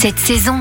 Cette saison,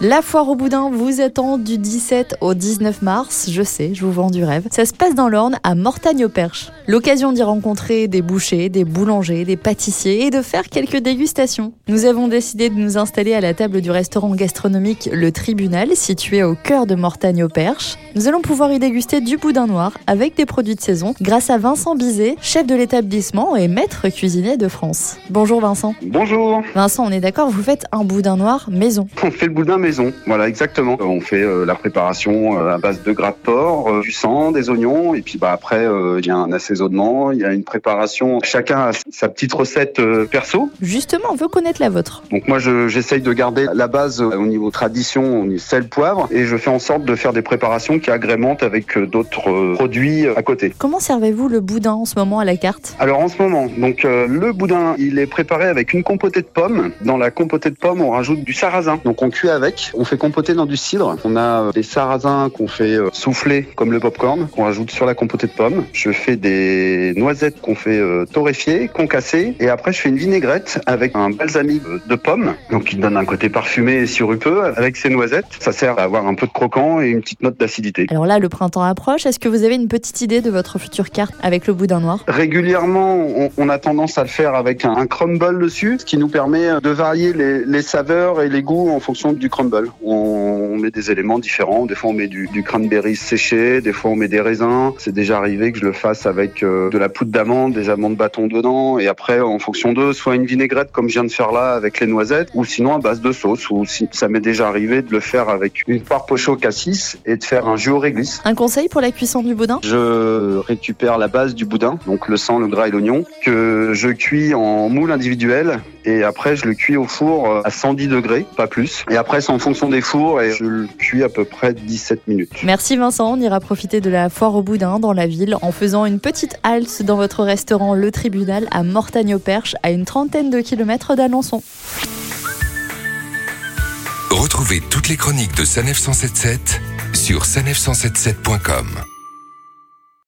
La foire au boudin vous attend du 17 au 19 mars. Je sais, je vous vends du rêve. Ça se passe dans l'Orne à Mortagne-au-Perche. L'occasion d'y rencontrer des bouchers, des boulangers, des pâtissiers et de faire quelques dégustations. Nous avons décidé de nous installer à la table du restaurant gastronomique Le Tribunal, situé au cœur de Mortagne-au-Perche. Nous allons pouvoir y déguster du boudin noir avec des produits de saison grâce à Vincent Bizet, chef de l'établissement et maître cuisinier de France. Bonjour Vincent. Bonjour, Vincent, on est d'accord, vous faites un boudin noir maison. on fait le boudin maison, voilà exactement. On fait euh, la préparation euh, à base de gras de porc, euh, du sang, des oignons, et puis bah après euh, il y a un assaisonnement, il y a une préparation. Chacun a sa petite recette euh, perso. Justement, on veut connaître la vôtre. Donc moi je- j'essaye de garder la base euh, au niveau tradition, au niveau sel, poivre, et je fais en sorte de faire des préparations qui agrémentent avec euh, d'autres euh, produits euh, à côté. Comment servez-vous le boudin en ce moment à la carte? Alors en ce moment, donc euh, le boudin, il est préparé avec une compotée de pommes. Dans la compotée de pommes, on rajoute du sarrasin. Donc on cuit avec, on fait compoter dans du cidre. On a des sarrasins qu'on fait euh, souffler comme le popcorn, qu'on rajoute sur la compotée de pommes. Je fais des noisettes qu'on fait euh, torréfier, concasser, et après je fais une vinaigrette avec un balsamique euh, de pommes, donc qui donne un côté parfumé et sirupeux avec ces noisettes. Ça sert à avoir un peu de croquant et une petite note d'acidité. Alors là, le printemps approche. Est-ce que vous avez une petite idée de votre future carte avec le boudin noir? Régulièrement, on, on a tendance à le faire avec un, un crumble dessus, ce qui nous permet de varier les, les saveurs et les goûts en fonction du crumble. On, on met des éléments différents. Des fois, on met du, du cranberry séché, des fois, on met des raisins. C'est déjà arrivé que je le fasse avec euh, de la poudre d'amande, des amandes bâtons dedans, et après, en fonction d'eux, soit une vinaigrette comme je viens de faire là avec les noisettes, ou sinon à base de sauce. Ou si, ça m'est déjà arrivé de le faire avec une pochée au cassis et de faire un jus au réglisse. Un conseil pour la cuisson du boudin? Je récupère la base du boudin, donc le sang, le gras et l'oignon, que je cuis en moule individuel et après je le cuis au four à 110 degrés, pas plus. Et après en fonction des fours et je le cuis à peu près 17 minutes. Merci Vincent, on ira profiter de la foire au boudin dans la ville en faisant une petite halte dans votre restaurant Le Tribunal à Mortagne-au-Perche, à une trentaine de kilomètres d'Alençon. Retrouvez toutes les chroniques de Sanef 177 sur sanef177.com.